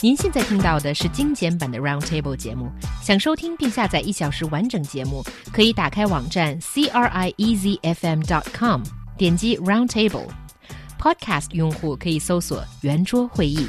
您现在听到的是精简版的 Roundtable 节目。想收听并下载一小时完整节目，可以打开网站 c r i e z f m dot com，点击 Roundtable。Podcast 用户可以搜索“圆桌会议”。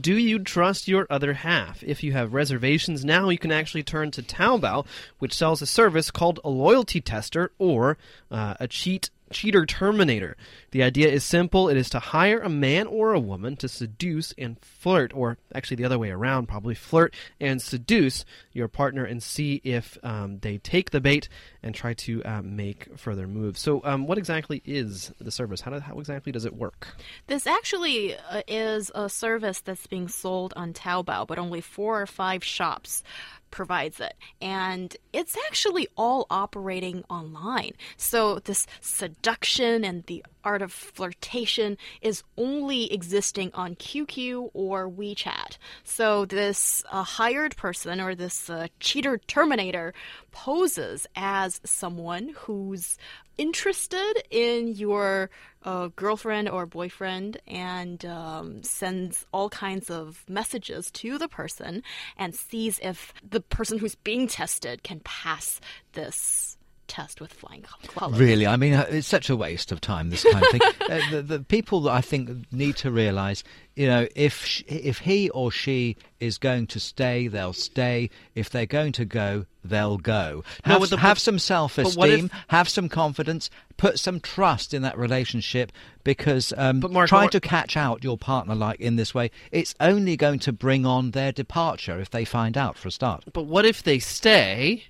Do you trust your other half? If you have reservations now, you can actually turn to Taobao, which sells a service called a loyalty tester or uh, a cheat cheater terminator. the idea is simple. It is to hire a man or a woman to seduce and flirt, or actually the other way around, probably flirt and seduce your partner and see if um, they take the bait and try to uh, make further moves. So, um, what exactly is the service? How, do, how exactly does it work? This actually uh, is a service that's being sold on Taobao, but only four or five shops provides it. And it's actually all operating online. So this seduction and the art of flirtation is only existing on QQ or WeChat. So this uh, hired person or this uh, cheater terminator poses as someone who's interested in your uh, girlfriend or boyfriend and um, sends all kinds of messages to the person and sees if the person who's being tested can pass this test with flying colors. Really, I mean, uh, it's such a waste of time. This kind of thing. uh, the, the people that I think need to realise, you know, if sh- if he or she is going to stay, they'll stay. If they're going to go, they'll go. No, Have, but the- have some self-esteem, if- have some confidence, put some trust in that relationship. Because um, Mark, trying what- to catch out your partner like in this way, it's only going to bring on their departure if they find out for a start. But what if they stay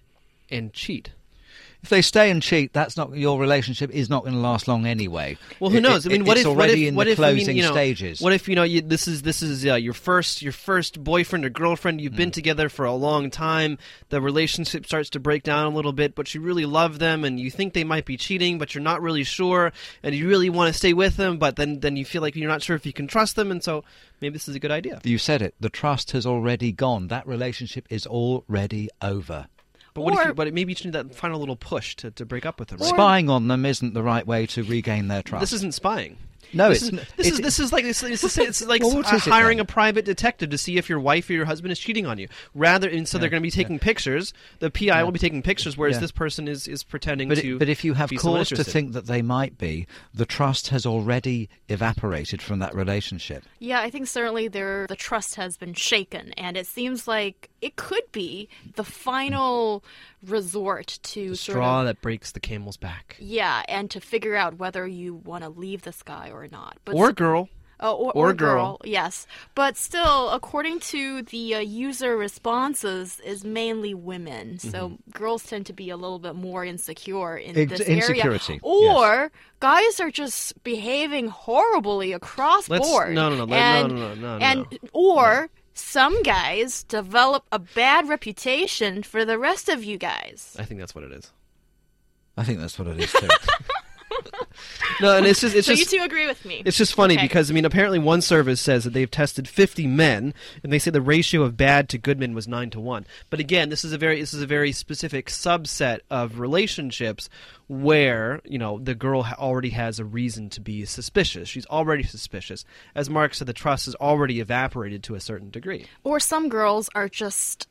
and cheat? If they stay and cheat, that's not your relationship is not going to last long anyway. Well, who knows? it- I mean, what it's if already what if, in what the if, I mean, closing you know, stages? What if you know you, this is this is uh, your first your first boyfriend or girlfriend? You've Hmm. been together for a long time. The relationship starts to break down a little bit, but you really love them, and you think they might be cheating, but you're not really sure, and you really want to stay with them, but then then you feel like you're not sure if you can trust them, and so maybe this is a good idea. You said it. The trust has already gone. That relationship is already over. But what if you, but maybe you just need that final little push to, to break up with them. right? Spying on them isn't the right way to regain their trust. This isn't spying. No, this it's is n- this it- is this is like it's, it's, it's, it's like Well, uh, is it hiring a private detective to see if your wife or your husband is cheating on you. Rather, and so they're going to be taking pictures. The PI will be taking pictures, whereas Yeah. this person is is pretending But, to. it, but if you have be cause to think that they might be, the trust has already evaporated from that relationship. Yeah, I think certainly there the trust has been shaken, and it seems like it could be the final resort to the sort straw of that breaks the camel's back, yeah, and to figure out whether you want to leave this guy or not. But or girl. Oh, or, or or girl. yes. But still, according to the uh, user responses, is mainly women. So Mm-hmm. girls tend to be a little bit more insecure in Ex- this insecurity, area, or guys are just behaving horribly across Let's- board. no, no, no, no, and, no, no, no, no, and no. or. Some guys develop a bad reputation for the rest of you guys. I think that's what it is. I think that's what it is too. No, and it's just it's so just you two agree with me? It's just funny Okay. because I mean, apparently one service says that they've tested 50 men, and they say the ratio of bad to good men was nine to one. But again, this is a very this is a very specific subset of relationships where you know the girl ha- already has a reason to be suspicious. She's already suspicious. As Mark said, the trust is already evaporated to a certain degree. or some girls are just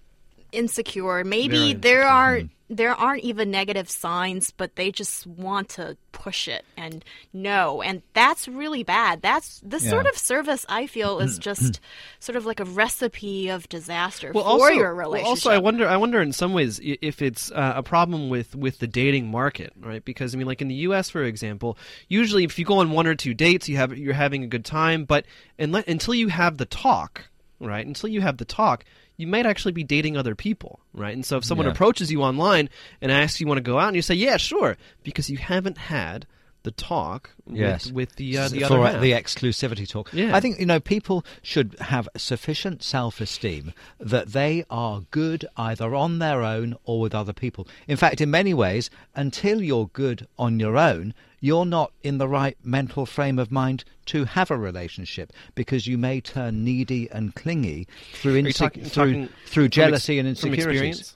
insecure. Maybe Very there aren't mm-hmm. there aren't even negative signs, but they just want to push it and know, and that's really bad. That's this Yeah. sort of service. I feel is mm-hmm. just mm-hmm. sort of like a recipe of disaster well, for also, your well, relationship. also, I wonder. I wonder in some ways if it's uh, a problem with with the dating market, right? Because I mean, like in the U.S., for example, usually if you go on one or two dates, you have you're having a good time, but unle- until you have the talk, right? Until you have the talk. You might actually be dating other people, right? And so if someone Yeah. approaches you online and asks you want to go out, and you say, "Yeah, sure," because you haven't had the talk Yes. with, with the uh, the for other half. the exclusivity talk. Yeah. I think you know people should have sufficient self-esteem that they are good either on their own or with other people. In fact, in many ways, until you're good on your own, you're not in the right mental frame of mind to have a relationship because you may turn needy and clingy through inse- talking- through talking through from ex- jealousy and experience?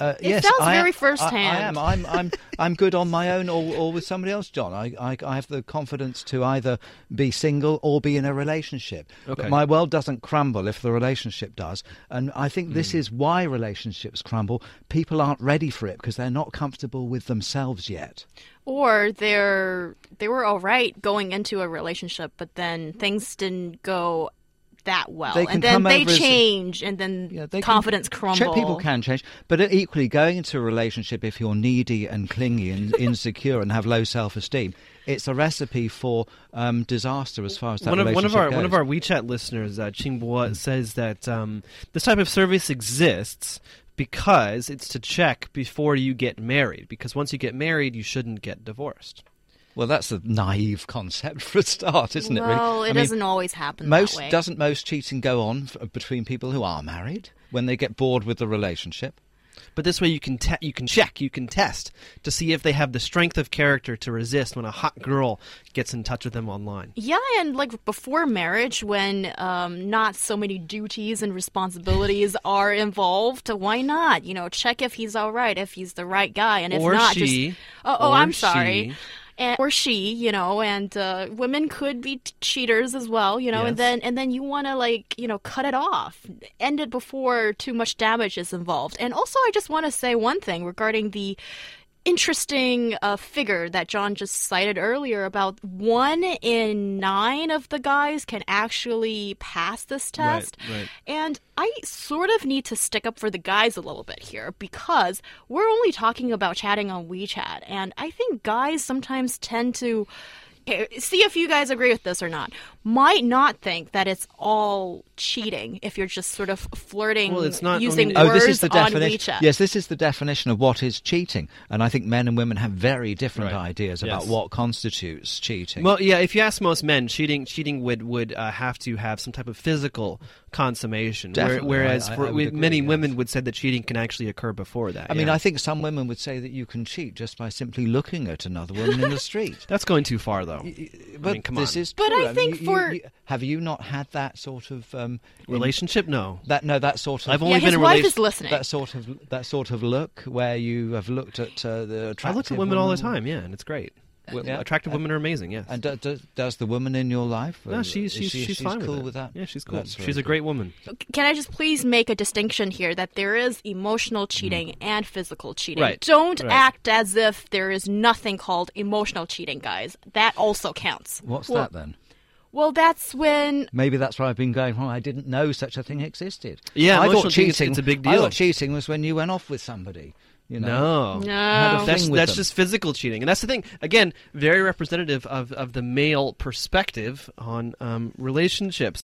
Uh, It yes, sounds I very am- I- I, first-hand. am. I'm, I'm, I'm good on my own or, or with somebody else, John. I, I, I have the confidence to either be single or be in a relationship. Okay. But my world doesn't crumble if the relationship does. And I think this is why relationships crumble. People aren't ready for it because they're not comfortable with themselves yet. or they're they were all right going into a relationship, but then things didn't go that well, They can and then come they over as- change, and then Yeah, they can- confidence Ch- crumble. People can change, but equally going into a relationship if you're needy and clingy and insecure and have low self-esteem, it's a recipe for um, disaster as far as that one of one of relationship our one of goes. our WeChat listeners, uh, Chingbo, says that um, this type of service exists because it's to check before you get married. Because once you get married, you shouldn't get divorced. Well, that's a naive concept for a start, isn't it? really? well, it I mean, doesn't always happen most that way. doesn't most cheating go on f- between people who are married when they get bored with the relationship? But this way, you can te- you can check, you can test to see if they have the strength of character to resist when a hot girl gets in touch with them online. Yeah, and like before marriage, when um, not so many duties and responsibilities are involved, why not? You know, check if he's all right, if he's the right guy, and if Or not, she, just oh, oh or I'm sorry. And, or she, you know, and uh, women could be t- cheaters as well, you know, Yes. and then and then you want to like, you know, cut it off, end it before too much damage is involved. And also, I just want to say one thing regarding the interesting uh, figure that John just cited earlier about one in nine of the guys can actually pass this Right, test. right. And I sort of need to stick up for the guys a little bit here because we're only talking about chatting on WeChat. And I think guys sometimes tend to. Okay, See if you guys agree with this or not. Might not think that it's all cheating if you're just sort of flirting Well, it's not- I using mean- Oh, words this is the on definition. WeChat. Yes, this is the definition of what is cheating, and I think men and women have very different Right. ideas about Yes. what constitutes cheating. Well, yeah. If you ask most men, cheating cheating would would uh, have to have some type of physical consummation. where- whereas I- I- for I would agree, many yes. women would say that cheating can actually occur before that. I mean. I think some women would say that you can cheat just by simply looking at another woman in the street. that's going too far, though. But mean, come this on. is But true. I mean, think you- for- you- have you not had that sort of um, in- Relationship? No. that no that sort of I've yeah, only his been in wife relation- is listening. that sort of that sort of look where you have looked at uh, the I attractive look at women all the time, yeah, and it's great. W- Yeah. Attractive women are amazing, yes. And do, do, does the woman in your life? no, uh, she's she's she- she's, fine cool with, with that. Yeah, she's cool. That's very she's a good. great woman. Can I just please make a distinction here that there is emotional cheating and physical cheating? Right, Don't right. act as if there is nothing called emotional cheating, guys. That also counts. What's well, that then? Well, that's when Maybe that's where I've been going wrong. I didn't know such a thing existed. Yeah, I thought cheating cheating. it's a big deal. I thought cheating was when you went off with somebody. You know. No. No. That's that's just physical cheating, and that's the thing. Again, very representative of, of the male perspective on um, relationships.